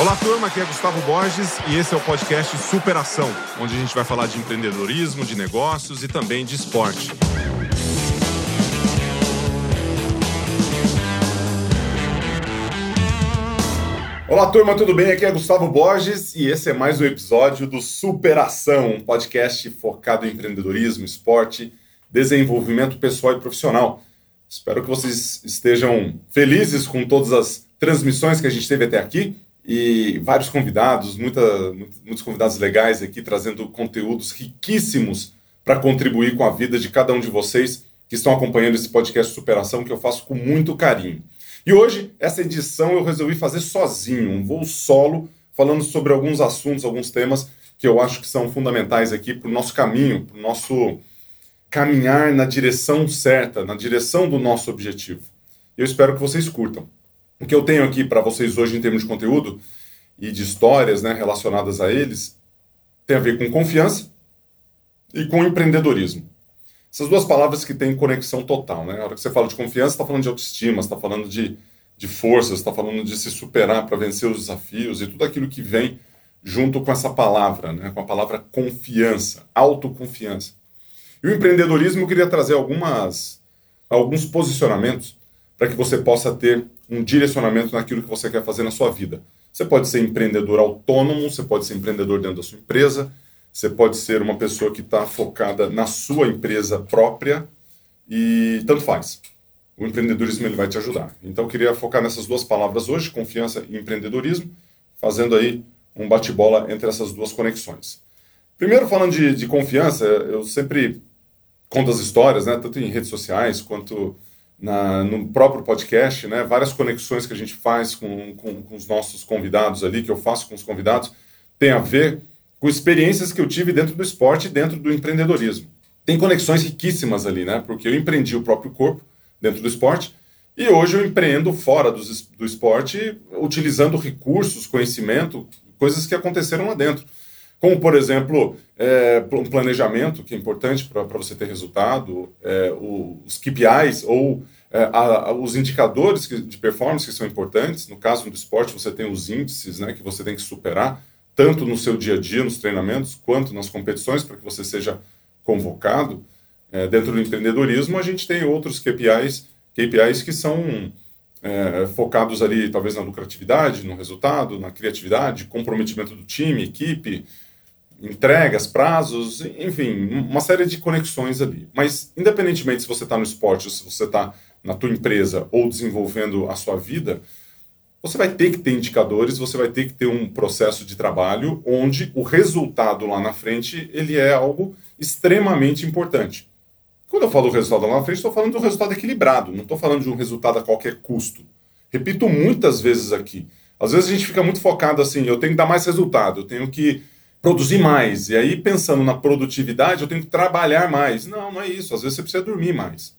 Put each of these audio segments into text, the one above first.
Olá, turma, aqui é Gustavo Borges e esse é o podcast Superação, onde a gente vai falar de empreendedorismo, de negócios e também de esporte. Olá, turma, tudo bem? Aqui é Gustavo Borges e esse é mais um episódio do Superação, um podcast focado em empreendedorismo, esporte, desenvolvimento pessoal e profissional. Espero que vocês estejam felizes com todas as transmissões que a gente teve até aqui e vários convidados, muita, muitos convidados legais aqui trazendo conteúdos riquíssimos para contribuir com a vida de cada um de vocês que estão acompanhando esse podcast Superação que eu faço com muito carinho. E hoje, essa edição eu resolvi fazer sozinho, um voo solo, falando sobre alguns assuntos, alguns temas que eu acho que são fundamentais aqui para o nosso caminho, para o nosso caminhar na direção certa, na direção do nosso objetivo. Eu espero que vocês curtam. O que eu tenho aqui para vocês hoje em termos de conteúdo e de histórias né, relacionadas a eles tem a ver com confiança e com empreendedorismo. Essas duas palavras que têm conexão total, né? A hora que você fala de confiança, está falando de autoestima, está falando de, de forças, está falando de se superar para vencer os desafios e tudo aquilo que vem junto com essa palavra, né? Com a palavra confiança, autoconfiança. E o empreendedorismo eu queria trazer algumas, alguns posicionamentos para que você possa ter um direcionamento naquilo que você quer fazer na sua vida. Você pode ser empreendedor autônomo, você pode ser empreendedor dentro da sua empresa, você pode ser uma pessoa que está focada na sua empresa própria e tanto faz. O empreendedorismo ele vai te ajudar. Então eu queria focar nessas duas palavras hoje, confiança e empreendedorismo, fazendo aí um bate-bola entre essas duas conexões. Primeiro falando de, de confiança, eu sempre conto as histórias, né, tanto em redes sociais quanto na, no próprio podcast, né, várias conexões que a gente faz com, com, com os nossos convidados ali, que eu faço com os convidados, tem a ver com experiências que eu tive dentro do esporte e dentro do empreendedorismo. Tem conexões riquíssimas ali, né? Porque eu empreendi o próprio corpo dentro do esporte e hoje eu empreendo fora do, do esporte, utilizando recursos, conhecimento, coisas que aconteceram lá dentro. Como, por exemplo, é, um planejamento, que é importante para você ter resultado, é, os KPIs ou é, a, a, os indicadores de performance que são importantes. No caso do esporte, você tem os índices né, que você tem que superar tanto no seu dia a dia, nos treinamentos, quanto nas competições, para que você seja convocado. É, dentro do empreendedorismo, a gente tem outros KPIs, KPIs que são é, focados ali, talvez, na lucratividade, no resultado, na criatividade, comprometimento do time, equipe, entregas, prazos, enfim, uma série de conexões ali. Mas, independentemente se você está no esporte, ou se você está na tua empresa ou desenvolvendo a sua vida, você vai ter que ter indicadores, você vai ter que ter um processo de trabalho onde o resultado lá na frente ele é algo extremamente importante. Quando eu falo do resultado lá na frente, estou falando de um resultado equilibrado, não estou falando de um resultado a qualquer custo. Repito muitas vezes aqui. Às vezes a gente fica muito focado assim, eu tenho que dar mais resultado, eu tenho que produzir mais. E aí, pensando na produtividade, eu tenho que trabalhar mais. Não, não é isso. Às vezes você precisa dormir mais.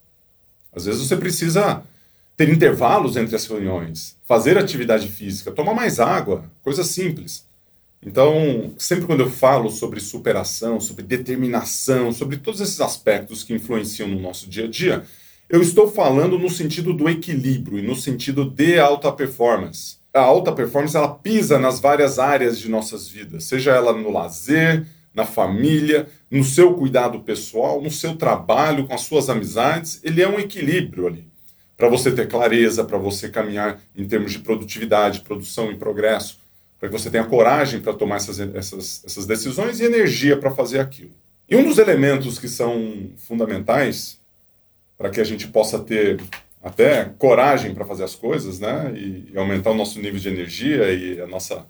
Às vezes você precisa ter intervalos entre as reuniões, fazer atividade física, tomar mais água, coisa simples. Então, sempre quando eu falo sobre superação, sobre determinação, sobre todos esses aspectos que influenciam no nosso dia a dia, eu estou falando no sentido do equilíbrio e no sentido de alta performance. A alta performance ela pisa nas várias áreas de nossas vidas, seja ela no lazer, na família, no seu cuidado pessoal, no seu trabalho, com as suas amizades, ele é um equilíbrio ali para você ter clareza, para você caminhar em termos de produtividade, produção e progresso, para que você tenha coragem para tomar essas, essas, essas decisões e energia para fazer aquilo. E um dos elementos que são fundamentais para que a gente possa ter até coragem para fazer as coisas, né, e, e, aumentar o nosso nível de energia e a nossa,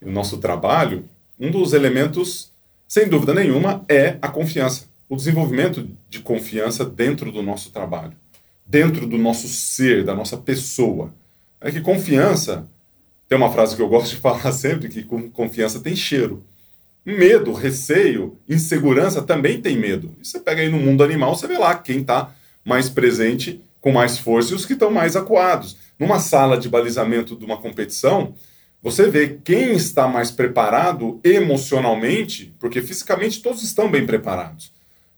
e o nosso trabalho, um dos elementos, sem dúvida nenhuma, é a confiança. O desenvolvimento de confiança dentro do nosso trabalho dentro do nosso ser, da nossa pessoa. É que confiança, tem uma frase que eu gosto de falar sempre, que confiança tem cheiro. Medo, receio, insegurança também tem medo. E você pega aí no mundo animal, você vê lá quem está mais presente, com mais força e os que estão mais acuados. Numa sala de balizamento de uma competição, você vê quem está mais preparado emocionalmente, porque fisicamente todos estão bem preparados,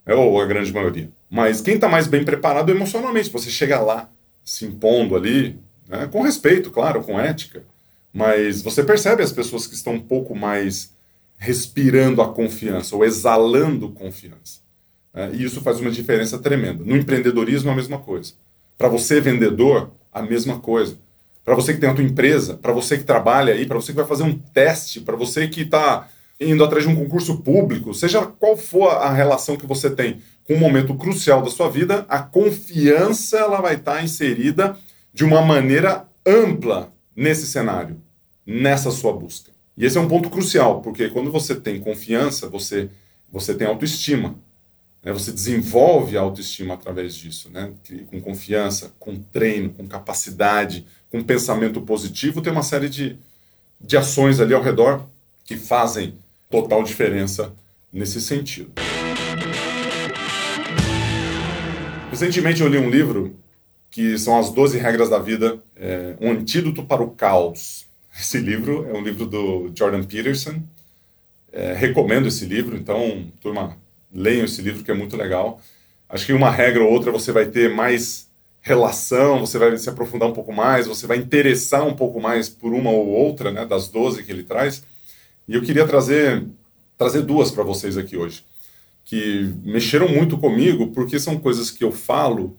é, ou a grande maioria. Mas quem está mais bem preparado emocionalmente, você chega lá, se impondo ali, né? com respeito, claro, com ética, mas você percebe as pessoas que estão um pouco mais respirando a confiança ou exalando confiança. Né? E isso faz uma diferença tremenda. No empreendedorismo, a mesma coisa. Para você, vendedor, a mesma coisa. Para você que tem a tua empresa, para você que trabalha aí, para você que vai fazer um teste, para você que está indo atrás de um concurso público, seja qual for a relação que você tem com um momento crucial da sua vida, a confiança ela vai estar tá inserida de uma maneira ampla nesse cenário, nessa sua busca. E esse é um ponto crucial, porque quando você tem confiança, você, você tem autoestima. Né? Você desenvolve a autoestima através disso, né? com confiança, com treino, com capacidade, com pensamento positivo. Tem uma série de, de ações ali ao redor que fazem total diferença nesse sentido. Recentemente eu li um livro que são as 12 regras da vida, é, um antídoto para o caos. Esse livro é um livro do Jordan Peterson. É, recomendo esse livro, então, turma, leiam esse livro que é muito legal. Acho que uma regra ou outra você vai ter mais relação, você vai se aprofundar um pouco mais, você vai interessar um pouco mais por uma ou outra, né, das 12 que ele traz. E eu queria trazer, trazer duas para vocês aqui hoje, que mexeram muito comigo, porque são coisas que eu falo,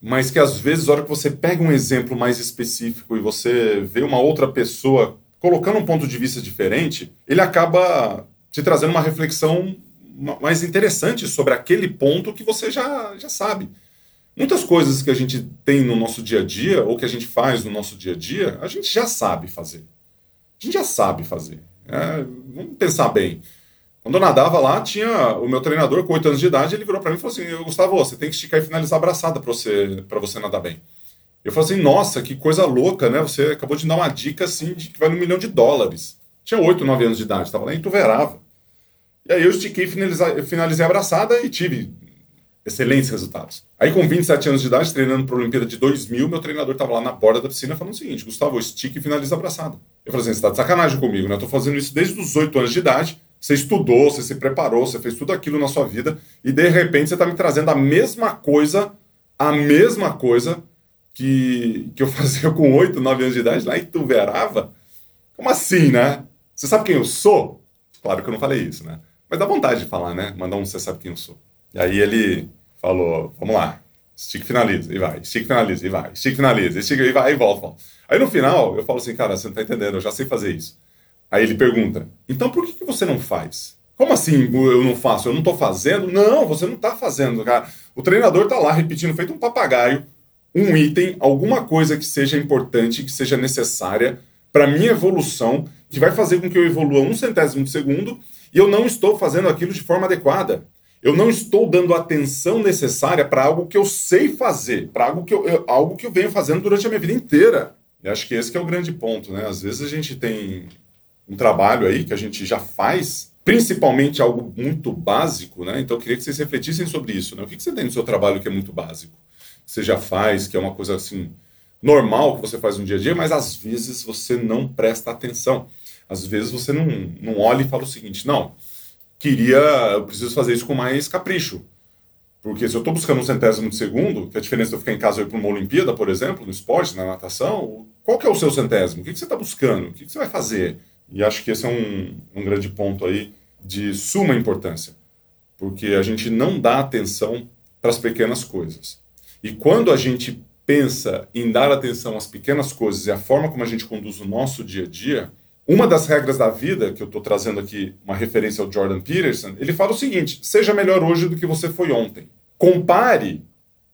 mas que às vezes, na hora que você pega um exemplo mais específico e você vê uma outra pessoa colocando um ponto de vista diferente, ele acaba te trazendo uma reflexão mais interessante sobre aquele ponto que você já, já sabe. Muitas coisas que a gente tem no nosso dia a dia, ou que a gente faz no nosso dia a dia, a gente já sabe fazer. A gente já sabe fazer. É, vamos pensar bem. Quando eu nadava lá, tinha o meu treinador com 8 anos de idade, ele virou para mim e falou assim: Gustavo, você tem que esticar e finalizar a braçada para você, você nadar bem. Eu falei assim: nossa, que coisa louca, né? Você acabou de dar uma dica assim de que vale um milhão de dólares. Tinha 8, 9 anos de idade, estava lá em Tuverava. E aí eu estiquei, finalizei, finalizei abraçada e tive excelentes resultados. Aí com 27 anos de idade, treinando para a Olimpíada de 2000, meu treinador estava lá na borda da piscina falando o seguinte, Gustavo, estique e finaliza abraçada. Eu falei assim, você está de sacanagem comigo, né? Eu estou fazendo isso desde os 8 anos de idade, você estudou, você se preparou, você fez tudo aquilo na sua vida e de repente você está me trazendo a mesma coisa, a mesma coisa que, que eu fazia com 8, 9 anos de idade lá em Tuverava? Como assim, né? Você sabe quem eu sou? Claro que eu não falei isso, né? Mas dá vontade de falar, né? Mandar um você sabe quem eu sou. E aí ele falou, vamos lá, estica finaliza, e vai, estica finaliza, e vai, estica finaliza, estica e vai, e volta, volta. Aí no final, eu falo assim, cara, você não tá entendendo, eu já sei fazer isso. Aí ele pergunta, então por que, que você não faz? Como assim eu não faço? Eu não tô fazendo? Não, você não tá fazendo, cara. O treinador tá lá repetindo, feito um papagaio, um item, alguma coisa que seja importante, que seja necessária para minha evolução, que vai fazer com que eu evolua um centésimo de segundo, e eu não estou fazendo aquilo de forma adequada. Eu não estou dando a atenção necessária para algo que eu sei fazer, para algo que eu, algo que eu venho fazendo durante a minha vida inteira. E acho que esse que é o grande ponto, né? Às vezes a gente tem um trabalho aí que a gente já faz, principalmente algo muito básico, né? Então eu queria que vocês refletissem sobre isso, né? O que você tem no seu trabalho que é muito básico? Que você já faz, que é uma coisa assim normal que você faz no dia a dia, mas às vezes você não presta atenção. Às vezes você não, não olha e fala o seguinte: não, queria, eu preciso fazer isso com mais capricho. Porque se eu estou buscando um centésimo de segundo, que é a diferença de eu ficar em casa e ir para uma Olimpíada, por exemplo, no esporte, na natação, qual que é o seu centésimo? O que, que você está buscando? O que, que, você vai fazer? E acho que esse é um, um grande ponto aí de suma importância. Porque a gente não dá atenção para as pequenas coisas. E quando a gente pensa em dar atenção às pequenas coisas e a forma como a gente conduz o nosso dia a dia, uma das regras da vida, que eu estou trazendo aqui uma referência ao Jordan Peterson, ele fala o seguinte: seja melhor hoje do que você foi ontem. Compare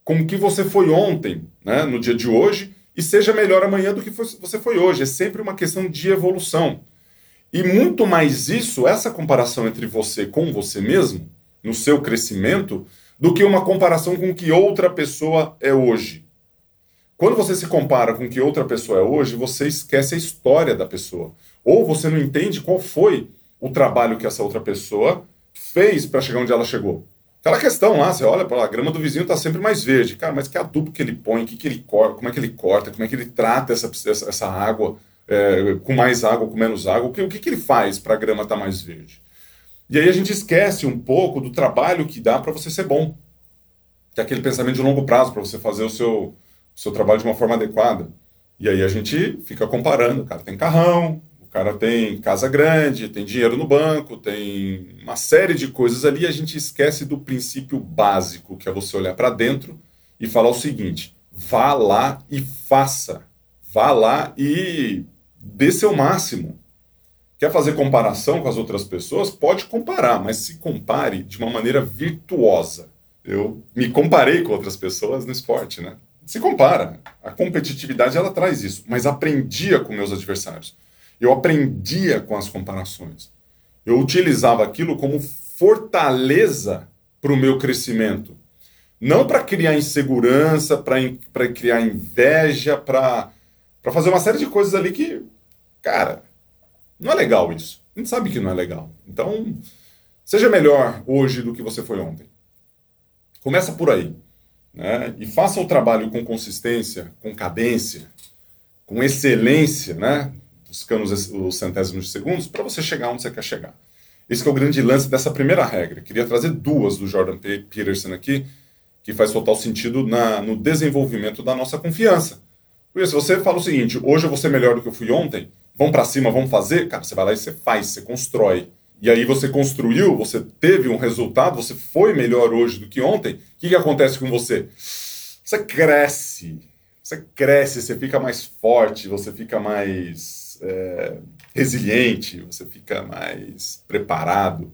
com o que você foi ontem, né, no dia de hoje, e seja melhor amanhã do que você foi hoje. É sempre uma questão de evolução. E muito mais isso, essa comparação entre você com você mesmo, no seu crescimento, do que uma comparação com que outra pessoa é hoje. Quando você se compara com o que outra pessoa é hoje, você esquece a história da pessoa. Ou você não entende qual foi o trabalho que essa outra pessoa fez para chegar onde ela chegou. Aquela questão lá, você olha para a grama do vizinho está sempre mais verde. Cara, mas que adubo que ele põe, que que ele corta, como é que ele corta, como é que ele trata essa, essa, essa água, é, com mais água, com menos água, o que, o que, que ele faz para a grama estar tá mais verde? E aí a gente esquece um pouco do trabalho que dá para você ser bom. Que é aquele pensamento de longo prazo, para você fazer o seu, o seu trabalho de uma forma adequada. E aí a gente fica comparando. Cara tem carrão, cara tem casa grande, tem dinheiro no banco, tem uma série de coisas ali. A gente esquece do princípio básico, que é você olhar para dentro e falar o seguinte: vá lá e faça. Vá lá e dê seu máximo. Quer fazer comparação com as outras pessoas? Pode comparar, mas se compare de uma maneira virtuosa. Eu me comparei com outras pessoas no esporte, né? Se compara. A competitividade ela traz isso, mas aprendia com meus adversários. Eu aprendia com as comparações. Eu utilizava aquilo como fortaleza para o meu crescimento. Não para criar insegurança, para criar inveja, para fazer uma série de coisas ali que, cara, não é legal isso. A gente sabe que não é legal. Então, seja melhor hoje do que você foi ontem. Começa por aí. Né? E faça o trabalho com consistência, com cadência, com excelência, né? Buscando os, os centésimos de segundos, para você chegar onde você quer chegar. Esse é o grande lance dessa primeira regra. Queria trazer duas do Jordan Peterson aqui, que faz total sentido na, no desenvolvimento da nossa confiança. Porque se você fala o seguinte, hoje eu vou ser melhor do que eu fui ontem, vamos para cima, vamos fazer, cara, você vai lá e você faz, você constrói. E aí você construiu, você teve um resultado, você foi melhor hoje do que ontem. O que, que acontece com você? Você cresce, você cresce, você fica mais forte, você fica mais é, resiliente, você fica mais preparado.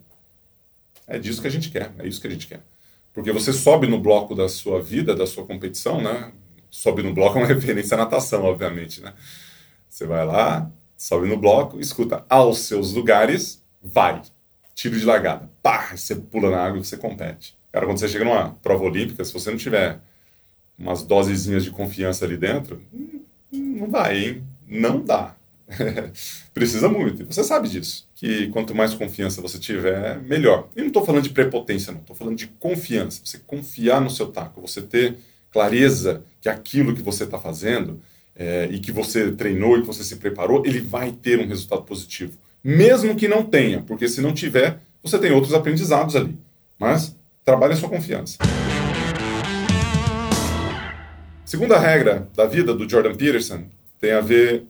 É disso que a gente quer, é isso que a gente quer. Porque você sobe no bloco da sua vida, da sua competição, né? Sobe no bloco é uma referência à natação, obviamente, né? Você vai lá, sobe no bloco, escuta aos seus lugares, vai. Tiro de largada. Pá, você pula na água e você compete. Cara, quando você chega numa prova olímpica, se você não tiver umas dosezinhas de confiança ali dentro, hum, não vai, hein? Não dá. Precisa muito. E você sabe disso. Que quanto mais confiança você tiver, melhor. E não estou falando de prepotência, não. Estou falando de confiança. Você confiar no seu taco. Você ter clareza que aquilo que você está fazendo é, e que você treinou e que você se preparou, ele vai ter um resultado positivo. Mesmo que não tenha, porque se não tiver, você tem outros aprendizados ali. Mas trabalhe a sua confiança. Segunda regra da vida do Jordan Peterson tem a ver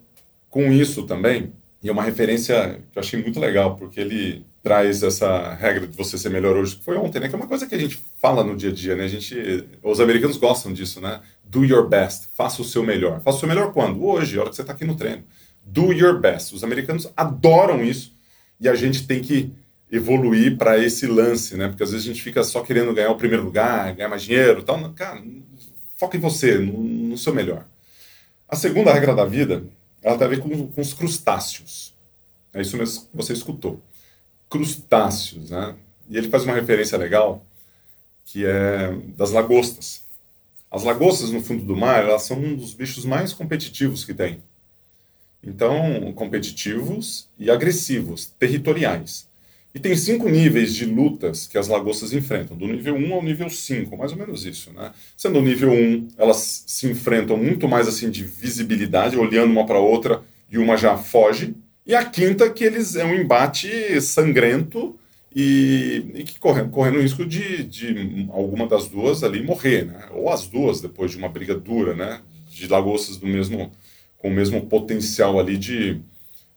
com isso também, e é uma referência que eu achei muito legal, porque ele traz essa regra de você ser melhor hoje que foi ontem, né? Que é uma coisa que a gente fala no dia a dia, né? A gente, os americanos gostam disso, né? Do your best, faça o seu melhor. Faça o seu melhor quando? Hoje, a hora que você está aqui no treino. Do your best. Os americanos adoram isso e a gente tem que evoluir para esse lance, né? Porque às vezes a gente fica só querendo ganhar o primeiro lugar, ganhar mais dinheiro, tal. Cara, foca em você, no, no seu melhor. A segunda regra da vida, ela tem a ver com, com os crustáceos. É isso mesmo que você escutou crustáceos, né? E ele faz uma referência legal que é das lagostas. As lagostas no fundo do mar, elas são um dos bichos mais competitivos que tem. Então, competitivos e agressivos, territoriais. E tem cinco níveis de lutas que as lagostas enfrentam, do nível 1 ao nível 5, mais ou menos isso, né? Sendo o nível 1, elas se enfrentam muito mais assim de visibilidade, olhando uma para outra e uma já foge, e a quinta, que eles é um embate sangrento e, e que correndo, correndo o risco de, de alguma das duas ali morrer, né? Ou as duas depois de uma briga dura, né? De lagostas do mesmo com o mesmo potencial ali de,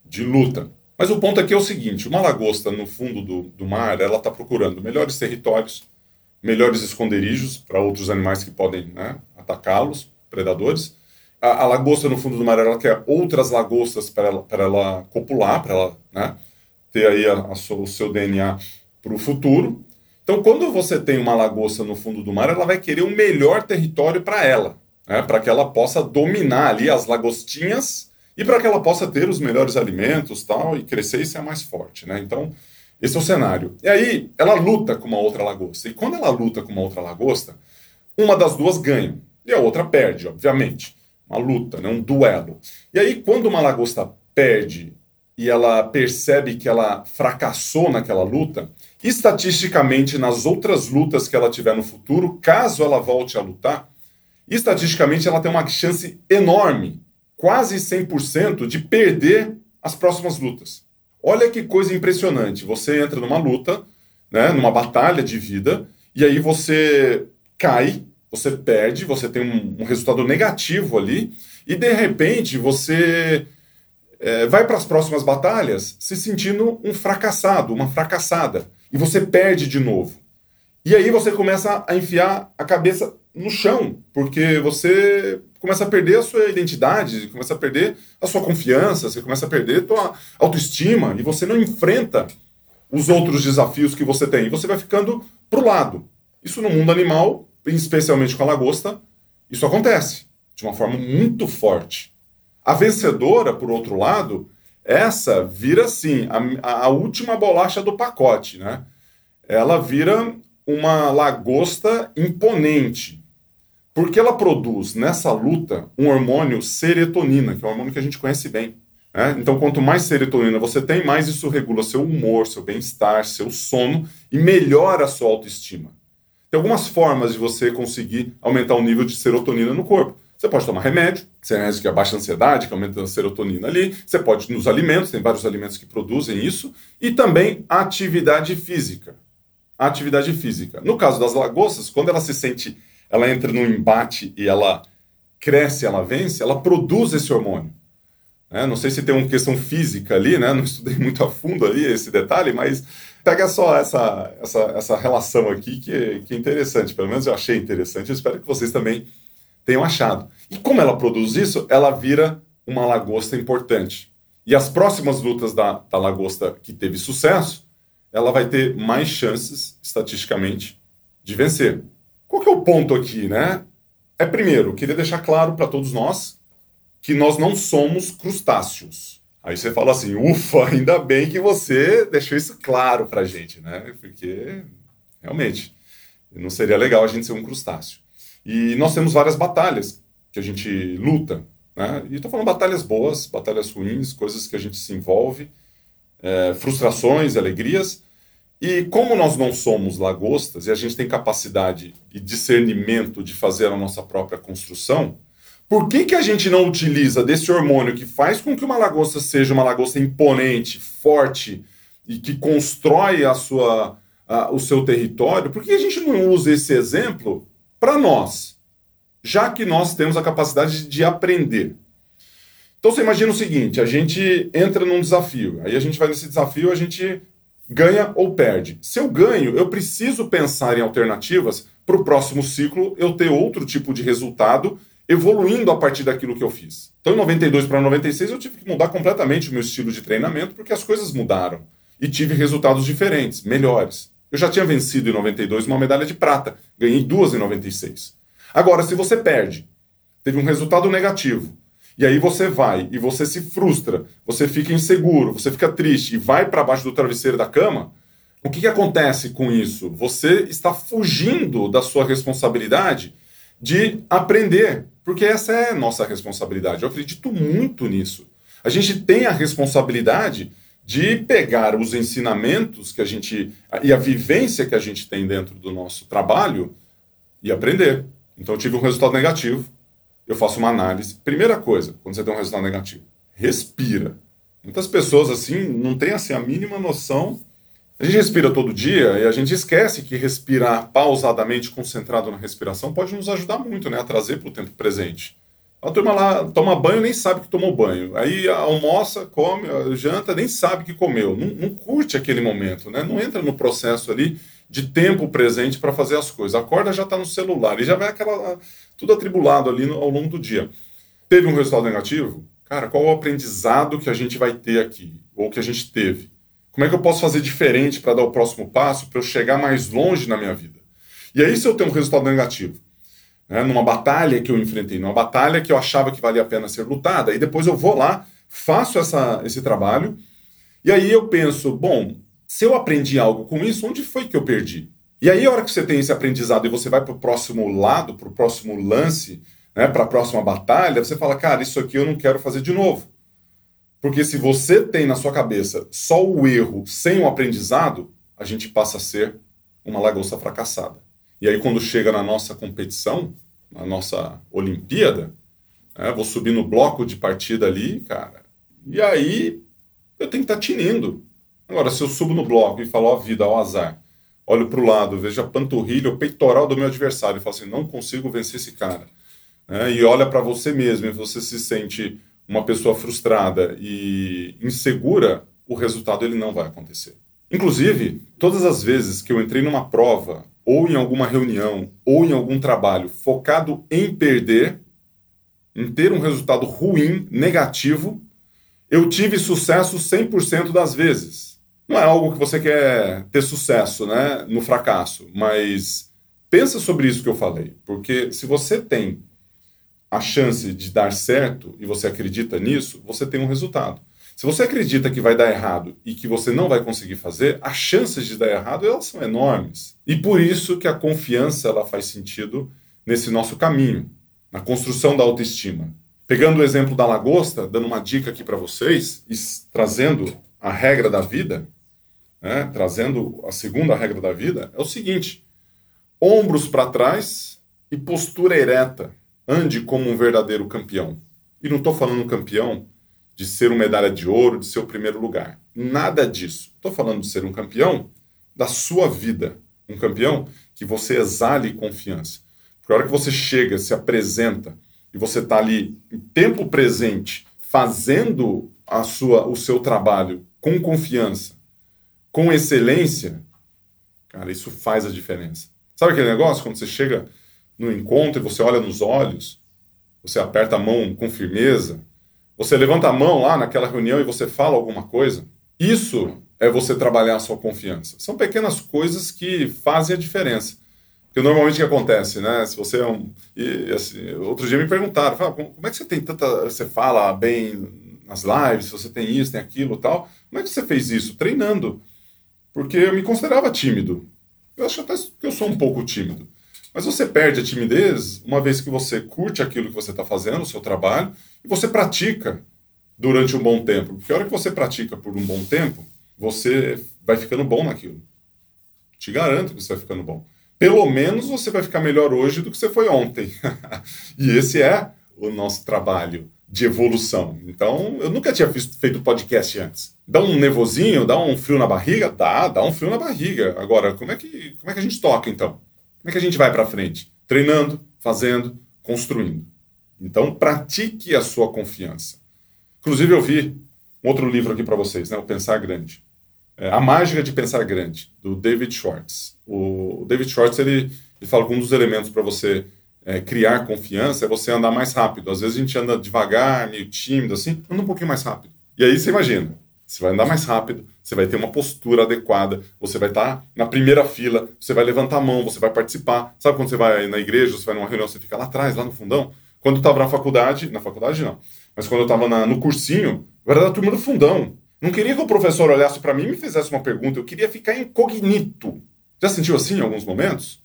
de luta. Mas o ponto aqui é o seguinte: uma lagosta no fundo do, do mar, ela está procurando melhores territórios, melhores esconderijos para outros animais que podem né, atacá-los, predadores, a, a, lagosta no fundo do mar ela quer outras lagostas para ela, ela copular, para ela né, ter aí a, a o seu DNA para o futuro. Então, quando você tem uma lagosta no fundo do mar, ela vai querer o melhor território para ela, né, para que ela possa dominar ali as lagostinhas e para que ela possa ter os melhores alimentos tal e crescer e ser mais forte. Né? Então, esse é o cenário. E aí, ela luta com uma outra lagosta. E quando ela luta com uma outra lagosta, uma das duas ganha e a outra perde, obviamente uma luta, né? um duelo. E aí, quando uma lagosta perde e ela percebe que ela fracassou naquela luta, estatisticamente, nas outras lutas que ela tiver no futuro, caso ela volte a lutar, estatisticamente ela tem uma chance enorme, quase 100%, de perder as próximas lutas. Olha que coisa impressionante. Você entra numa luta, né, numa batalha de vida, e aí você cai você perde, você tem um, um resultado negativo ali, e de repente você é, vai para as próximas batalhas se sentindo um fracassado, uma fracassada, e você perde de novo. E aí você começa a enfiar a cabeça no chão, porque você começa a perder a sua identidade, começa a perder a sua confiança, você começa a perder a sua autoestima, e você não enfrenta os outros desafios que você tem, você vai ficando pro lado. Isso no mundo animal especialmente com a lagosta, isso acontece de uma forma muito forte. A vencedora, por outro lado, essa vira assim, a, a última bolacha do pacote, né? Ela vira uma lagosta imponente, porque ela produz nessa luta um hormônio serotonina, que é um hormônio que a gente conhece bem. Né? Então, quanto mais serotonina você tem, mais isso regula seu humor, seu bem-estar, seu sono e melhora a sua autoestima. Tem algumas formas de você conseguir aumentar o nível de serotonina no corpo. Você pode tomar remédio, remédio que abaixa a ansiedade, que aumenta a serotonina ali. Você pode nos alimentos, tem vários alimentos que produzem isso. E também atividade física. atividade física. No caso das lagostas, quando ela se sente, ela entra num embate e ela cresce, ela vence, ela produz esse hormônio. É, não sei se tem uma questão física ali, né? Não estudei muito a fundo ali esse detalhe, mas pega só essa, essa, essa relação aqui que, que é interessante. Pelo menos eu achei interessante. Eu espero que vocês também tenham achado. E como ela produz isso, ela vira uma lagosta importante. E as próximas lutas da, da lagosta que teve sucesso, ela vai ter mais chances, estatisticamente, de vencer. Qual que é o ponto aqui, né? É primeiro, queria deixar claro para todos nós que nós não somos crustáceos. Aí você fala assim, ufa, ainda bem que você deixou isso claro pra gente, né? Porque realmente não seria legal a gente ser um crustáceo. E nós temos várias batalhas que a gente luta, né? E estou falando batalhas boas, batalhas ruins, coisas que a gente se envolve, é, frustrações, alegrias. E como nós não somos lagostas e a gente tem capacidade e discernimento de fazer a nossa própria construção, por que, que a gente não utiliza desse hormônio que faz com que uma lagosta seja uma lagosta imponente, forte e que constrói a sua, a, o seu território? Por que a gente não usa esse exemplo para nós, já que nós temos a capacidade de aprender? Então você imagina o seguinte: a gente entra num desafio, aí a gente vai nesse desafio, a gente ganha ou perde. Se eu ganho, eu preciso pensar em alternativas para o próximo ciclo eu ter outro tipo de resultado evoluindo a partir daquilo que eu fiz. Então, em 92 para 96, eu tive que mudar completamente o meu estilo de treinamento, porque as coisas mudaram. E tive resultados diferentes, melhores. Eu já tinha vencido em 92 uma medalha de prata, ganhei duas em 96. Agora, se você perde, teve um resultado negativo, e aí você vai e você se frustra, você fica inseguro, você fica triste e vai para baixo do travesseiro da cama, o que, que acontece com isso? Você está fugindo da sua responsabilidade de aprender, porque essa é nossa responsabilidade. Eu acredito muito nisso. A gente tem a responsabilidade de pegar os ensinamentos que a gente e a vivência que a gente tem dentro do nosso trabalho e aprender. Então eu tive um resultado negativo, eu faço uma análise. Primeira coisa, quando você tem um resultado negativo, respira. Muitas pessoas assim não têm assim a mínima noção a gente respira todo dia e a gente esquece que respirar pausadamente, concentrado na respiração, pode nos ajudar muito, né? A trazer para o tempo presente. A turma lá toma banho nem sabe que tomou banho. Aí almoça, come, janta, nem sabe que comeu. Não, não curte aquele momento, né? Não entra no processo ali de tempo presente para fazer as coisas. Acorda já está no celular e já vai aquela tudo atribulado ali no, ao longo do dia. Teve um resultado negativo? Cara, qual o aprendizado que a gente vai ter aqui? Ou que a gente teve? Como é que eu posso fazer diferente para dar o próximo passo, para eu chegar mais longe na minha vida? E aí, se eu tenho um resultado negativo, né, numa batalha que eu enfrentei, numa batalha que eu achava que valia a pena ser lutada, e depois eu vou lá, faço essa, esse trabalho, e aí eu penso, bom, se eu aprendi algo com isso, onde foi que eu perdi? E aí, a hora que você tem esse aprendizado e você vai para o próximo lado, para o próximo lance, né, para a próxima batalha, você fala, cara, isso aqui eu não quero fazer de novo. Porque se você tem na sua cabeça só o erro sem o aprendizado, a gente passa a ser uma lagosta fracassada. E aí, quando chega na nossa competição, na nossa Olimpíada, né, vou subir no bloco de partida ali, cara, e aí eu tenho que estar tá tinindo. Agora, se eu subo no bloco e falo, ó, vida, ó, azar, olho para o lado, vejo a panturrilha, o peitoral do meu adversário e falo assim: não consigo vencer esse cara. É, e olha para você mesmo e você se sente uma pessoa frustrada e insegura, o resultado ele não vai acontecer. Inclusive, todas as vezes que eu entrei numa prova, ou em alguma reunião, ou em algum trabalho focado em perder, em ter um resultado ruim, negativo, eu tive sucesso 100% das vezes. Não é algo que você quer ter sucesso, né, no fracasso, mas pensa sobre isso que eu falei, porque se você tem a chance de dar certo e você acredita nisso, você tem um resultado. Se você acredita que vai dar errado e que você não vai conseguir fazer, as chances de dar errado elas são enormes. E por isso que a confiança ela faz sentido nesse nosso caminho, na construção da autoestima. Pegando o exemplo da lagosta, dando uma dica aqui para vocês, e trazendo a regra da vida, né, trazendo a segunda regra da vida, é o seguinte: ombros para trás e postura ereta. Ande como um verdadeiro campeão. E não estou falando campeão de ser uma medalha de ouro, de ser o primeiro lugar. Nada disso. Estou falando de ser um campeão da sua vida. Um campeão que você exale confiança. Porque a hora que você chega, se apresenta e você está ali em tempo presente, fazendo a sua, o seu trabalho com confiança, com excelência, cara, isso faz a diferença. Sabe aquele negócio quando você chega no encontro e você olha nos olhos, você aperta a mão com firmeza, você levanta a mão lá naquela reunião e você fala alguma coisa, isso é você trabalhar a sua confiança. São pequenas coisas que fazem a diferença. Porque normalmente o que acontece, né? Se você é um. E, assim, outro dia me perguntaram, como é que você tem tanta. Você fala bem nas lives, você tem isso, tem aquilo tal. Como é que você fez isso? Treinando. Porque eu me considerava tímido. Eu acho até que eu sou um pouco tímido. Mas você perde a timidez uma vez que você curte aquilo que você está fazendo, o seu trabalho, e você pratica durante um bom tempo. Porque a hora que você pratica por um bom tempo, você vai ficando bom naquilo. Te garanto que você vai ficando bom. Pelo menos você vai ficar melhor hoje do que você foi ontem. e esse é o nosso trabalho de evolução. Então, eu nunca tinha feito podcast antes. Dá um nervosinho, dá um frio na barriga? Dá, dá um frio na barriga. Agora, como é que, como é que a gente toca então? Como é que a gente vai para frente? Treinando, fazendo, construindo. Então, pratique a sua confiança. Inclusive, eu vi um outro livro aqui para vocês, né? O Pensar Grande. É, a Mágica de Pensar Grande, do David Schwartz. O David Schwartz, ele, ele fala que um dos elementos para você é, criar confiança é você andar mais rápido. Às vezes a gente anda devagar, meio tímido, assim, anda um pouquinho mais rápido. E aí você imagina, você vai andar mais rápido, você vai ter uma postura adequada, você vai estar na primeira fila, você vai levantar a mão, você vai participar. Sabe quando você vai na igreja, você vai numa reunião, você fica lá atrás, lá no fundão? Quando eu estava na faculdade, na faculdade não, mas quando eu estava no cursinho, eu era da turma do fundão. Não queria que o professor olhasse para mim e me fizesse uma pergunta, eu queria ficar incognito. Já sentiu assim em alguns momentos?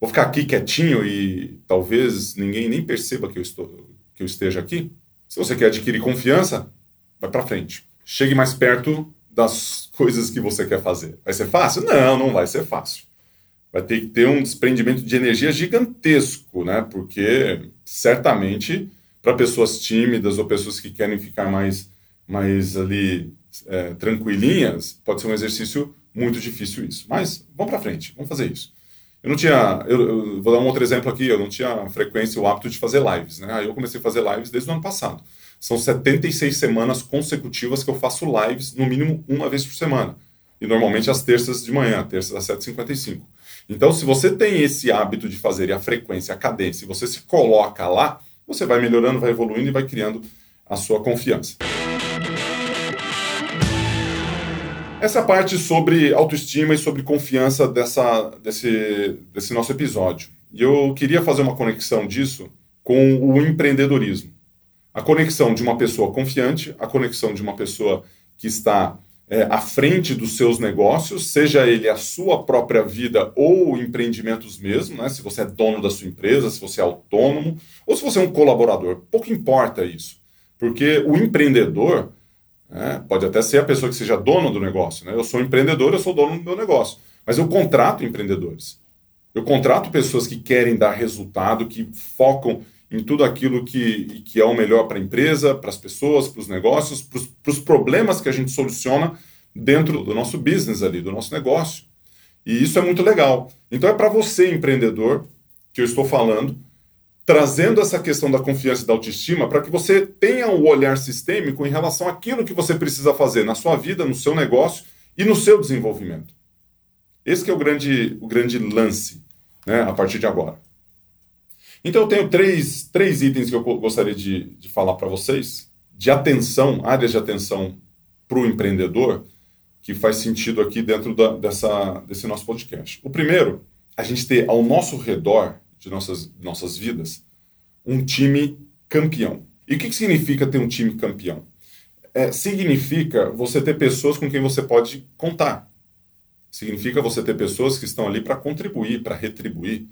Vou ficar aqui quietinho e talvez ninguém nem perceba que eu, estou, que eu esteja aqui? Se você quer adquirir confiança, vai para frente chegue mais perto das coisas que você quer fazer. Vai ser fácil? Não, não vai ser fácil. Vai ter que ter um desprendimento de energia gigantesco, né? Porque certamente para pessoas tímidas ou pessoas que querem ficar mais, mais ali é, tranquilinhas, pode ser um exercício muito difícil isso. Mas vamos para frente, vamos fazer isso. Eu não tinha, eu, eu, vou dar um outro exemplo aqui, eu não tinha frequência o hábito de fazer lives, né? Aí eu comecei a fazer lives desde o ano passado. São 76 semanas consecutivas que eu faço lives, no mínimo uma vez por semana. E normalmente às terças de manhã, terças às 7h55. Então, se você tem esse hábito de fazer e a frequência, a cadência, e você se coloca lá, você vai melhorando, vai evoluindo e vai criando a sua confiança. Essa parte sobre autoestima e sobre confiança dessa, desse, desse nosso episódio. E eu queria fazer uma conexão disso com o empreendedorismo a conexão de uma pessoa confiante, a conexão de uma pessoa que está é, à frente dos seus negócios, seja ele a sua própria vida ou empreendimentos mesmo, né? se você é dono da sua empresa, se você é autônomo, ou se você é um colaborador. Pouco importa isso, porque o empreendedor né, pode até ser a pessoa que seja dono do negócio. Né? Eu sou empreendedor, eu sou dono do meu negócio, mas eu contrato empreendedores. Eu contrato pessoas que querem dar resultado, que focam em tudo aquilo que, que é o melhor para a empresa, para as pessoas, para os negócios, para os problemas que a gente soluciona dentro do nosso business ali, do nosso negócio. E isso é muito legal. Então é para você, empreendedor, que eu estou falando, trazendo essa questão da confiança e da autoestima para que você tenha um olhar sistêmico em relação àquilo que você precisa fazer na sua vida, no seu negócio e no seu desenvolvimento. Esse é o grande, o grande lance né, a partir de agora. Então eu tenho três, três itens que eu gostaria de, de falar para vocês, de atenção, áreas de atenção para o empreendedor, que faz sentido aqui dentro da, dessa, desse nosso podcast. O primeiro, a gente ter ao nosso redor de nossas, nossas vidas um time campeão. E o que, que significa ter um time campeão? É, significa você ter pessoas com quem você pode contar. Significa você ter pessoas que estão ali para contribuir, para retribuir,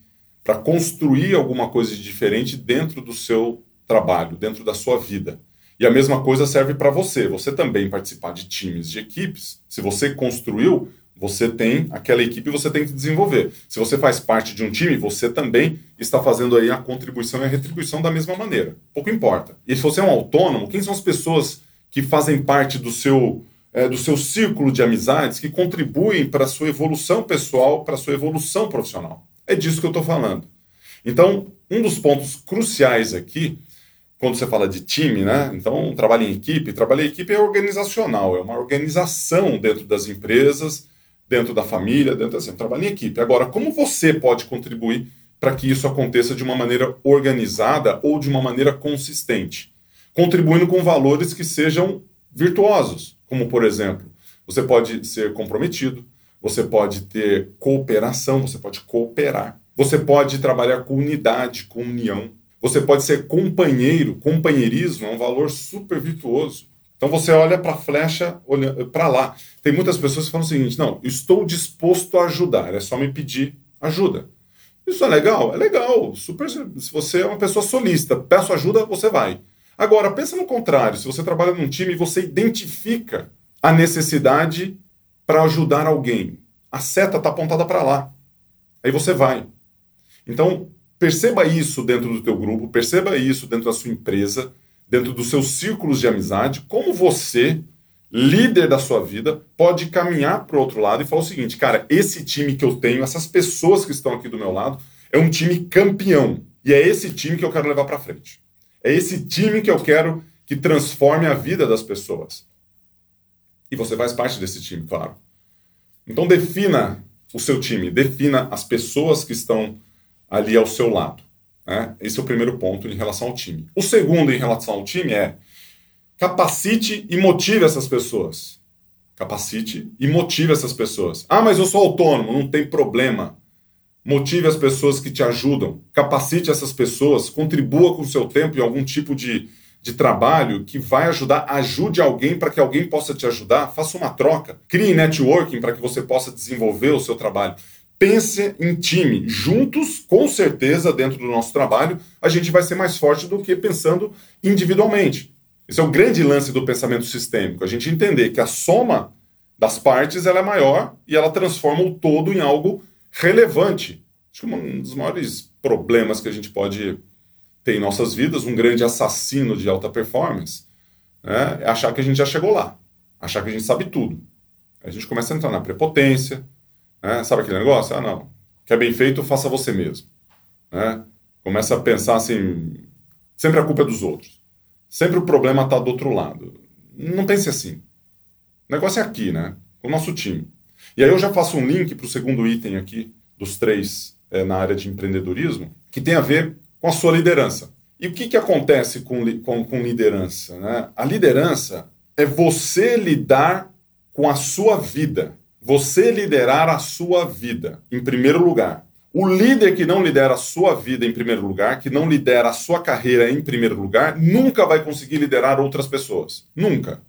para construir alguma coisa de diferente dentro do seu trabalho, dentro da sua vida. E a mesma coisa serve para você. Você também participar de times, de equipes. Se você construiu, você tem aquela equipe você tem que desenvolver. Se você faz parte de um time, você também está fazendo aí a contribuição e a retribuição da mesma maneira. Pouco importa. E se você é um autônomo, quem são as pessoas que fazem parte do seu é, do seu círculo de amizades que contribuem para a sua evolução pessoal, para a sua evolução profissional? É disso que eu estou falando. Então, um dos pontos cruciais aqui quando você fala de time, né? Então, trabalho em equipe, trabalho em equipe é organizacional, é uma organização dentro das empresas dentro da família, dentro assim, trabalho em equipe. Agora, como você pode contribuir para que isso aconteça de uma maneira organizada ou de uma maneira consistente? Contribuindo com valores que sejam virtuosos, como por exemplo, você pode ser comprometido, você pode ter cooperação, você pode cooperar, você pode trabalhar com unidade, com união, você pode ser companheiro, companheirismo é um valor super virtuoso. Então você olha para a flecha, olha para lá. Tem muitas pessoas que falam o seguinte: não, estou disposto a ajudar, é só me pedir ajuda. Isso é legal? É legal. Super, se você é uma pessoa solista, peço ajuda, você vai. Agora, pensa no contrário: se você trabalha num time e você identifica a necessidade para ajudar alguém, a seta está apontada para lá. Aí você vai. Então, perceba isso dentro do teu grupo, perceba isso dentro da sua empresa dentro dos seus círculos de amizade, como você, líder da sua vida, pode caminhar para o outro lado e falar o seguinte, cara, esse time que eu tenho, essas pessoas que estão aqui do meu lado, é um time campeão. E é esse time que eu quero levar para frente. É esse time que eu quero que transforme a vida das pessoas. E você faz parte desse time, claro. Então defina o seu time, defina as pessoas que estão ali ao seu lado. Né? Esse é o primeiro ponto em relação ao time. O segundo em relação ao time é capacite e motive essas pessoas. Capacite e motive essas pessoas. Ah, mas eu sou autônomo, não tem problema. Motive as pessoas que te ajudam. Capacite essas pessoas, contribua com o seu tempo em algum tipo de, de trabalho que vai ajudar. Ajude alguém para que alguém possa te ajudar. Faça uma troca. Crie networking para que você possa desenvolver o seu trabalho pense em time. Juntos, com certeza, dentro do nosso trabalho, a gente vai ser mais forte do que pensando individualmente. Esse é o grande lance do pensamento sistêmico, a gente entender que a soma das partes ela é maior e ela transforma o todo em algo relevante. Acho que um dos maiores problemas que a gente pode ter em nossas vidas, um grande assassino de alta performance, né, é achar que a gente já chegou lá, achar que a gente sabe tudo. A gente começa a entrar na prepotência, né? Sabe aquele negócio? Ah, não. Quer bem feito, faça você mesmo. Né? Começa a pensar assim: sempre a culpa é dos outros. Sempre o problema está do outro lado. Não pense assim. O negócio é aqui, né? Com o nosso time. E aí eu já faço um link para o segundo item aqui, dos três é, na área de empreendedorismo, que tem a ver com a sua liderança. E o que, que acontece com, com, com liderança? Né? A liderança é você lidar com a sua vida. Você liderar a sua vida, em primeiro lugar. O líder que não lidera a sua vida em primeiro lugar, que não lidera a sua carreira em primeiro lugar, nunca vai conseguir liderar outras pessoas. Nunca.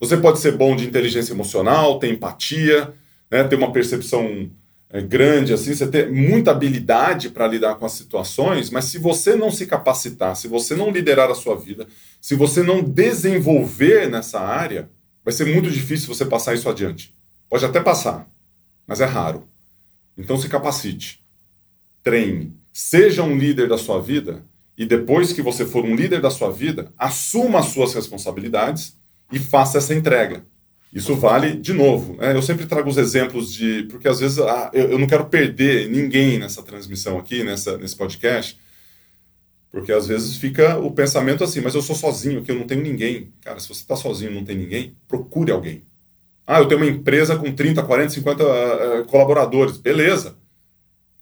Você pode ser bom de inteligência emocional, ter empatia, né, ter uma percepção é, grande, assim, você ter muita habilidade para lidar com as situações, mas se você não se capacitar, se você não liderar a sua vida, se você não desenvolver nessa área, vai ser muito difícil você passar isso adiante. Pode até passar, mas é raro. Então se capacite, treine, seja um líder da sua vida e depois que você for um líder da sua vida, assuma as suas responsabilidades e faça essa entrega. Isso vale de novo. Né? Eu sempre trago os exemplos de. Porque às vezes ah, eu, eu, não quero perder ninguém nessa transmissão aqui, nessa, nesse podcast. Porque às vezes fica o pensamento assim, mas eu sou sozinho aqui, eu não tenho ninguém. Cara, se você está sozinho e não tem ninguém, procure alguém. Ah, eu tenho uma empresa com 30, 40, 50 uh, colaboradores. Beleza.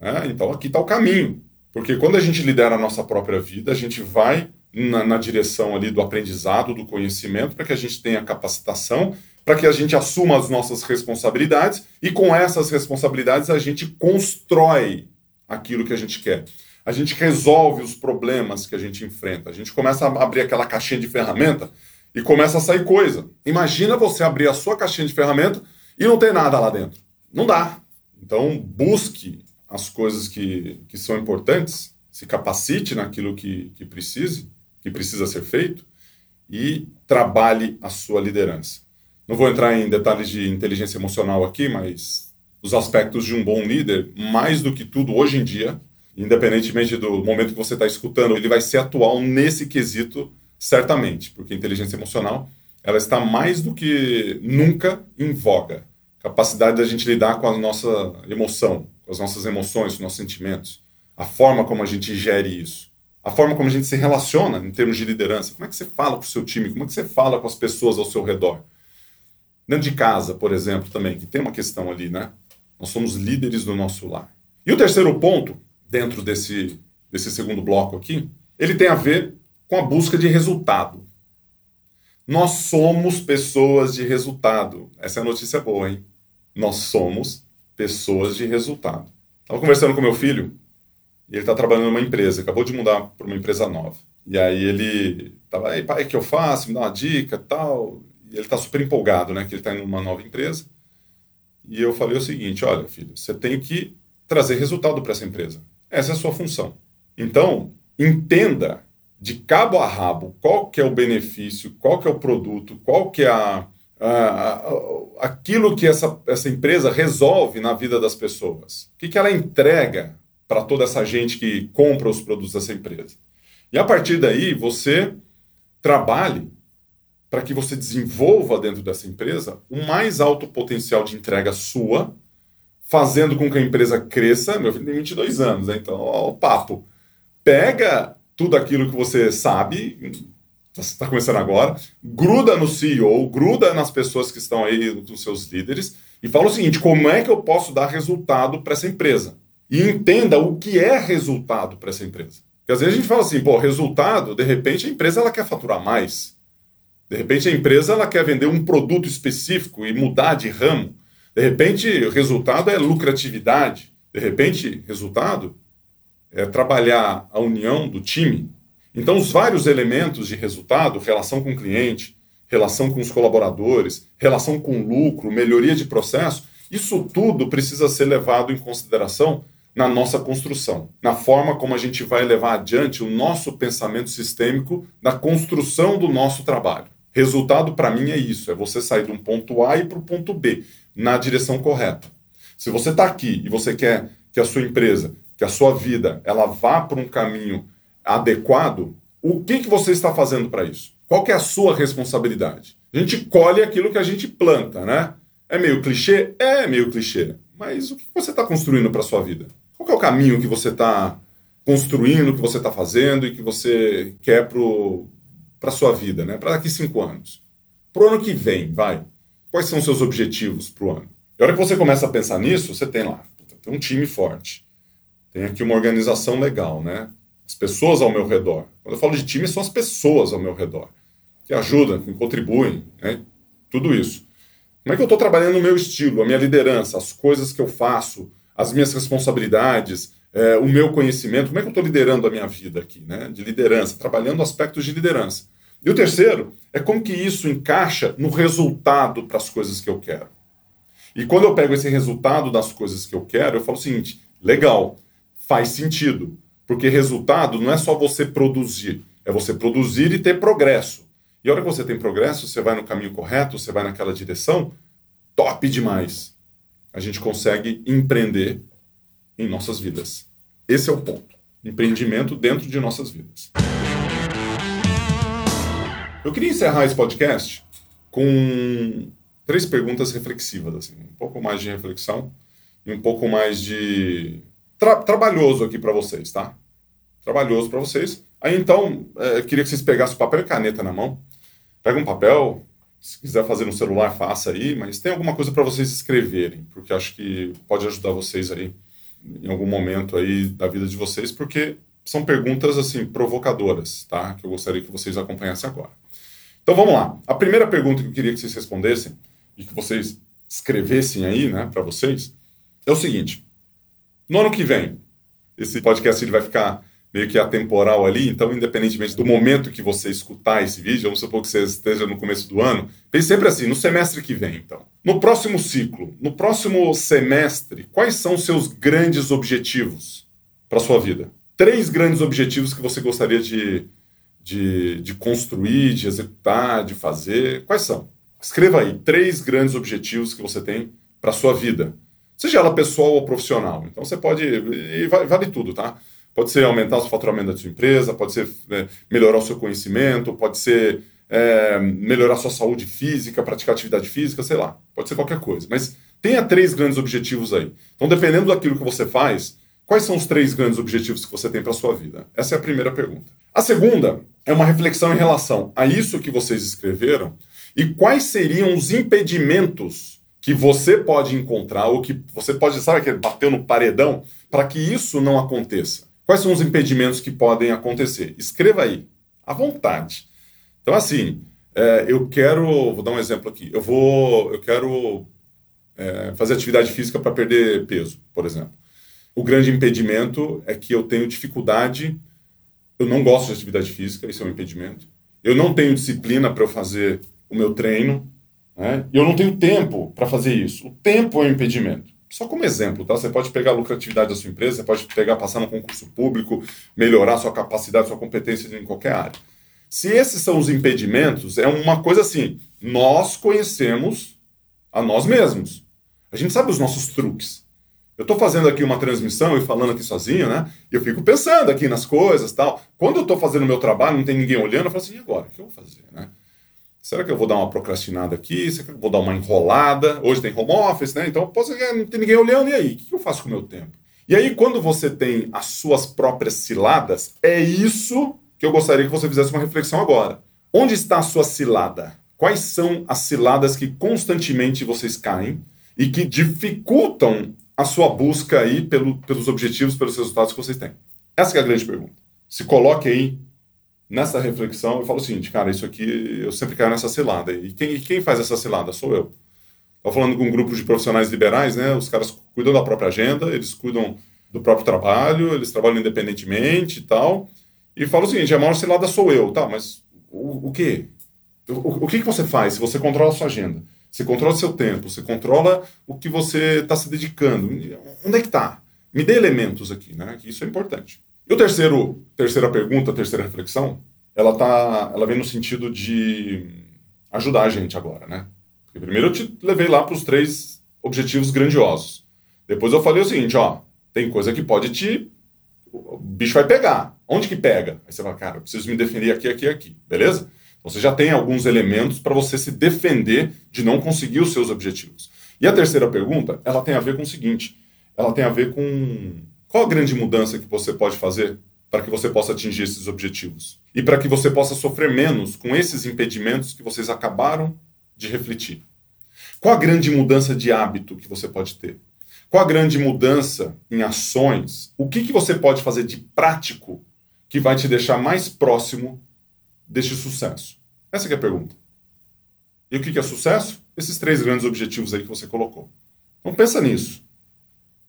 É, então aqui está o caminho. Porque quando a gente lidera a nossa própria vida, a gente vai na, na direção ali do aprendizado, do conhecimento, para que a gente tenha capacitação, para que a gente assuma as nossas responsabilidades e com essas responsabilidades a gente constrói aquilo que a gente quer. A gente resolve os problemas que a gente enfrenta. A gente começa a abrir aquela caixinha de ferramenta e começa a sair coisa. Imagina você abrir a sua caixinha de ferramenta e não ter nada lá dentro. Não dá. Então, busque as coisas que, que são importantes, se capacite naquilo que, que precise, que precisa ser feito e trabalhe a sua liderança. Não vou entrar em detalhes de inteligência emocional aqui, mas os aspectos de um bom líder, mais do que tudo hoje em dia, independentemente do momento que você está escutando, ele vai ser atual nesse quesito certamente, porque inteligência emocional ela está mais do que nunca em voga. Capacidade da gente lidar com a nossa emoção, com as nossas emoções, com os nossos sentimentos, a forma como a gente gere isso, a forma como a gente se relaciona em termos de liderança. Como é que você fala com o seu time? Como é que você fala com as pessoas ao seu redor? Dentro de casa, por exemplo, também, que tem uma questão ali, né? Nós somos líderes do nosso lar. E o terceiro ponto, dentro desse, desse segundo bloco aqui, ele tem a ver com a busca de resultado. Nós somos pessoas de resultado. Essa é a notícia boa, hein? Nós somos pessoas de resultado. Estava conversando com meu filho e ele está trabalhando numa empresa, acabou de mudar para uma empresa nova. E aí ele estava, aí pai, o que eu faço? Me dá uma dica tal. Ele está super empolgado, né? Que ele está em uma nova empresa. E eu falei o seguinte: olha, filho, você tem que trazer resultado para essa empresa. Essa é a sua função. Então, entenda de cabo a rabo qual que é o benefício, qual que é o produto, qual que é a, aquilo que essa, essa empresa resolve na vida das pessoas. O que, que ela entrega para toda essa gente que compra os produtos dessa empresa. E a partir daí, você trabalhe para que você desenvolva dentro dessa empresa o mais alto potencial de entrega sua, fazendo com que a empresa cresça. Meu filho tem 22 anos, né? então, ó, o papo. Pega tudo aquilo que você sabe, está começando agora, gruda no CEO, gruda nas pessoas que estão aí, dos seus líderes, e fala o seguinte: como é que eu posso dar resultado para essa empresa? E entenda o que é resultado para essa empresa. Porque às vezes a gente fala assim, pô, resultado, de repente a empresa ela quer faturar mais. De repente a empresa ela quer vender um produto específico e mudar de ramo. De repente o resultado é lucratividade. De repente, resultado é trabalhar a união do time então, os vários elementos de resultado, relação com o cliente, relação com os colaboradores, relação com lucro, melhoria de processo, isso tudo precisa ser levado em consideração na nossa construção, na forma como a gente vai levar adiante o nosso pensamento sistêmico na construção do nosso trabalho. Resultado para mim é isso, é você sair de um ponto A e para o ponto B, na direção correta. Se você está aqui e você quer que a sua empresa, que a sua vida, ela vá para um caminho adequado, o que, que você está fazendo para isso? Qual é a sua responsabilidade? A gente colhe aquilo que a gente planta, né? É meio clichê? É meio clichê. Mas o que você está construindo para sua vida? Qual é o caminho que você está construindo, que você está fazendo e que você quer para a sua vida, né? Para daqui cinco anos. Para o ano que vem, vai. Quais são os seus objetivos para o ano? E a hora que você começa a pensar nisso, você tem lá, tem um time forte. Tem aqui uma organização legal, né? as pessoas ao meu redor. Quando eu falo de time, são as pessoas ao meu redor, que ajudam, que contribuem, né? tudo isso. Como é que eu estou trabalhando o meu estilo, a minha liderança, as coisas que eu faço, as minhas responsabilidades, é, o meu conhecimento, como é que eu estou liderando a minha vida aqui, né? de liderança, trabalhando aspectos de liderança. E o terceiro é como que isso encaixa no resultado para as coisas que eu quero. E quando eu pego esse resultado das coisas que eu quero, eu falo o seguinte: legal, faz sentido. Porque resultado não é só você produzir, é você produzir e ter progresso. E a hora que você tem progresso, você vai no caminho correto, você vai naquela direção, top demais. A gente consegue empreender em nossas vidas. Esse é o ponto. Empreendimento dentro de nossas vidas. Eu queria encerrar esse podcast com três perguntas reflexivas, assim, um pouco mais de reflexão e um pouco mais de tra trabalhoso aqui para vocês, tá? Trabalhoso para vocês. Aí então, é, eu queria que vocês pegassem papel e caneta na mão. Pega um papel, se quiser fazer no celular, faça aí, mas tem alguma coisa para vocês escreverem, porque acho que pode ajudar vocês aí em algum momento aí da vida de vocês, porque são perguntas assim provocadoras, tá? Que eu gostaria que vocês acompanhassem agora. Então vamos lá. A primeira pergunta que eu queria que vocês respondessem e que vocês escrevessem aí, né, para vocês, é o seguinte: no ano que vem, esse podcast ele vai ficar meio que atemporal ali, então, independentemente do momento que você escutar esse vídeo, vamos supor que você esteja no começo do ano, pense sempre assim, no semestre que vem, então. No próximo ciclo, no próximo semestre, quais são os seus grandes objetivos para sua vida? Três grandes objetivos que você gostaria de, de, de construir, de executar, de fazer. Quais são? Escreva aí três grandes objetivos que você tem para sua vida seja ela pessoal ou profissional. Então você pode, e vale tudo, tá? Pode ser aumentar o faturamento da sua empresa, pode ser é, melhorar o seu conhecimento, pode ser é, melhorar a sua saúde física, praticar atividade física, sei lá, pode ser qualquer coisa. Mas tenha três grandes objetivos aí. Então, dependendo daquilo que você faz, quais são os três grandes objetivos que você tem para a sua vida? Essa é a primeira pergunta. A segunda é uma reflexão em relação a isso que vocês escreveram e quais seriam os impedimentos que você pode encontrar, ou que você pode, sabe, que bateu no paredão, para que isso não aconteça. Quais são os impedimentos que podem acontecer? Escreva aí, à vontade. Então, assim, é, eu quero, vou dar um exemplo aqui, eu vou, eu quero é, fazer atividade física para perder peso, por exemplo. O grande impedimento é que eu tenho dificuldade, eu não gosto de atividade física, isso é um impedimento. Eu não tenho disciplina para eu fazer o meu treino, né? Eu não tenho tempo para fazer isso. O tempo é um impedimento. Só como exemplo, tá? Você pode pegar a lucratividade da sua empresa, você pode pegar, passar no concurso público, melhorar sua capacidade, sua competência em qualquer área. Se esses são os impedimentos, é uma coisa assim: nós conhecemos a nós mesmos. A gente sabe os nossos truques. Eu estou fazendo aqui uma transmissão e falando aqui sozinho, né? E eu fico pensando aqui nas coisas tal. Quando eu estou fazendo o meu trabalho, não tem ninguém olhando, eu falo assim: e agora? O que eu vou fazer, né? Será que eu vou dar uma procrastinada aqui? Será que eu vou dar uma enrolada? Hoje tem home office, né? Então, posso, não tem ninguém olhando, e aí? O que eu faço com o meu tempo? E aí, quando você tem as suas próprias ciladas, é isso que eu gostaria que você fizesse uma reflexão agora. Onde está a sua cilada? Quais são as ciladas que constantemente vocês caem e que dificultam a sua busca aí pelo, pelos objetivos, pelos resultados que vocês têm? Essa é a grande pergunta. Se coloque aí nessa reflexão, eu falo o seguinte, cara, isso aqui eu sempre caio nessa cilada. E quem, quem faz essa cilada? Sou eu. Estou falando com um grupo de profissionais liberais, né? Os caras cuidam da própria agenda, eles cuidam do próprio trabalho, eles trabalham independentemente e tal. E falo o seguinte, a maior cilada sou eu, tá? Mas o, o quê? O, o que, que você faz se você controla a sua agenda? Você controla o seu tempo, você controla o que você está se dedicando. Onde é que está? Me dê elementos aqui, né? Que isso é importante. E o terceiro, terceira pergunta, terceira reflexão, ela tá, ela vem no sentido de ajudar a gente agora, né? Porque primeiro eu te levei lá para os três objetivos grandiosos. Depois eu falei o seguinte, ó, tem coisa que pode te o bicho vai pegar. Onde que pega? Aí você fala, cara, eu preciso me defender aqui, aqui, aqui, beleza? Então você já tem alguns elementos para você se defender de não conseguir os seus objetivos. E a terceira pergunta, ela tem a ver com o seguinte, ela tem a ver com qual a grande mudança que você pode fazer para que você possa atingir esses objetivos? E para que você possa sofrer menos com esses impedimentos que vocês acabaram de refletir? Qual a grande mudança de hábito que você pode ter? Qual a grande mudança em ações? O que, que você pode fazer de prático que vai te deixar mais próximo deste sucesso? Essa é a pergunta. E o que, que é sucesso? Esses três grandes objetivos aí que você colocou. Então pensa nisso.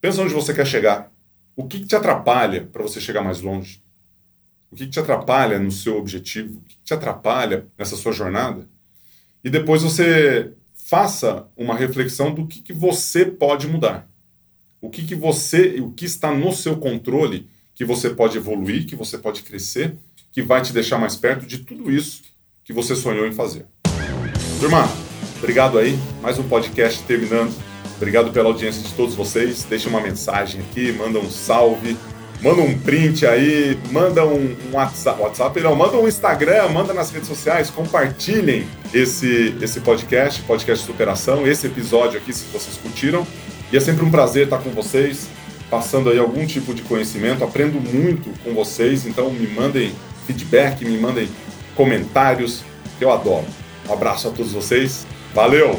Pensa onde você quer chegar. O que, que te atrapalha para você chegar mais longe? O que, que te atrapalha no seu objetivo? O que, que te atrapalha nessa sua jornada? E depois você faça uma reflexão do que, que você pode mudar. O que, que você, o que está no seu controle que você pode evoluir, que você pode crescer, que vai te deixar mais perto de tudo isso que você sonhou em fazer. Turma, obrigado aí. Mais um podcast terminando. Obrigado pela audiência de todos vocês. Deixa uma mensagem aqui, manda um salve. manda um print aí, manda um, um WhatsApp, WhatsApp não, manda um Instagram, manda nas redes sociais, compartilhem esse, esse podcast, podcast Superação, esse episódio aqui, se vocês curtiram. E é sempre um prazer estar com vocês, passando aí algum tipo de conhecimento, aprendo muito com vocês, então me mandem feedback, me mandem comentários, que eu adoro. Um abraço a todos vocês, valeu!